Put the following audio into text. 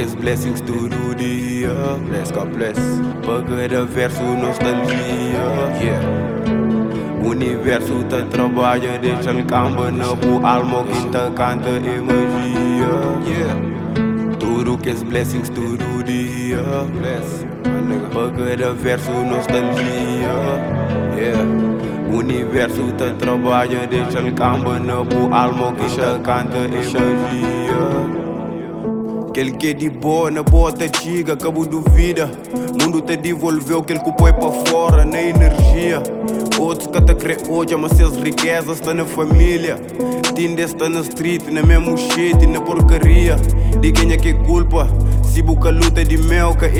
É blessings, tudo dia Bless God bless. Pagada verso nostalgia. Yeah. Universo te trabalha Deixa el camba na bu alma Que te canta e magia Yeah. Tudo que é blessings, tudo dia Bless Pagada verso nostalgia. Yeah. Universo te trabalha Deixa el camba na bu alma Que te canta e magia Que é de boa, na boa te chega, cabo duvida. Mundo te devolveu que põe pra fora, na energia. Outros que te crê hoje, mas seus riquezas estão na família. Tinde está na street, na mesmo shit, na porcaria. De quem é que é culpa? Se busca luta de mel, que